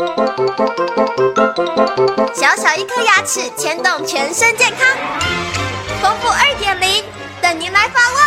小小一颗牙齿牵动全身健康，丰富二点零等您来发问。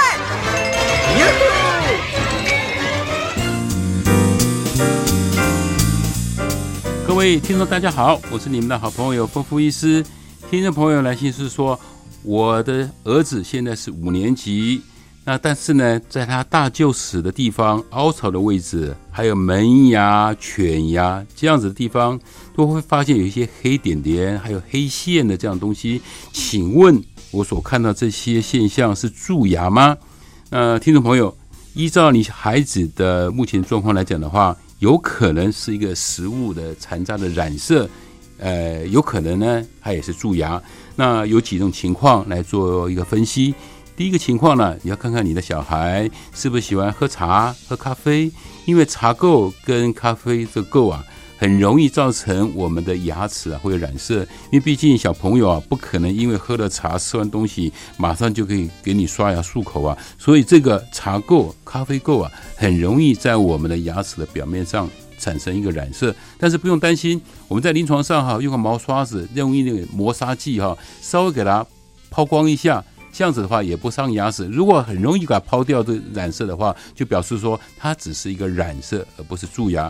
各位听众，大家好，我是你们的好朋友丰富医师。听众朋友来信是说，我的儿子现在是五年级。那但是呢，在他大臼齿的地方、凹槽的位置，还有门牙、犬牙这样子的地方，都会发现有一些黑点点，还有黑线的这样东西。请问，我所看到这些现象是蛀牙吗？呃，听众朋友，依照你孩子的目前状况来讲的话，有可能是一个食物的残渣的染色，呃，有可能呢，它也是蛀牙。那有几种情况来做一个分析。第一个情况呢，你要看看你的小孩是不是喜欢喝茶、喝咖啡，因为茶垢跟咖啡这垢啊，很容易造成我们的牙齿啊会有染色。因为毕竟小朋友啊，不可能因为喝了茶、吃完东西，马上就可以给你刷牙漱口啊，所以这个茶垢、咖啡垢啊，很容易在我们的牙齿的表面上产生一个染色。但是不用担心，我们在临床上哈，用个毛刷子，用那个磨砂剂哈，稍微给它抛光一下。这样子的话也不伤牙齿。如果很容易把它抛掉的染色的话，就表示说它只是一个染色，而不是蛀牙。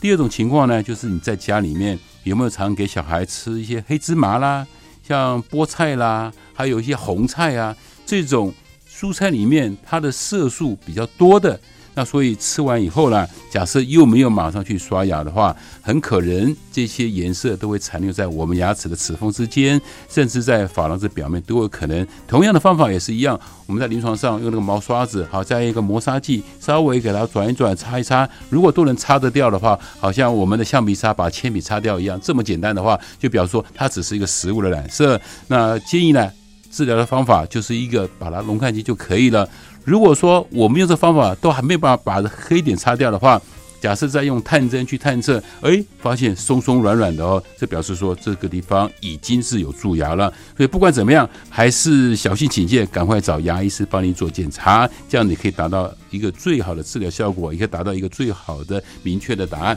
第二种情况呢，就是你在家里面有没有常给小孩吃一些黑芝麻啦，像菠菜啦，还有一些红菜啊这种蔬菜里面它的色素比较多的。那所以吃完以后呢，假设又没有马上去刷牙的话，很可能这些颜色都会残留在我们牙齿的齿缝之间，甚至在珐琅质表面都有可能。同样的方法也是一样，我们在临床上用那个毛刷子，好，再一个磨砂剂，稍微给它转一转，擦一擦，如果都能擦得掉的话，好像我们的橡皮擦把铅笔擦掉一样，这么简单的话，就表示说它只是一个食物的染色。那建议呢，治疗的方法就是一个把它溶干机就可以了。如果说我们用这方法都还没办法把黑点擦掉的话，假设再用探针去探测，哎，发现松松软软的哦，这表示说这个地方已经是有蛀牙了。所以不管怎么样，还是小心警戒，赶快找牙医师帮你做检查，这样你可以达到一个最好的治疗效果，也可以达到一个最好的明确的答案。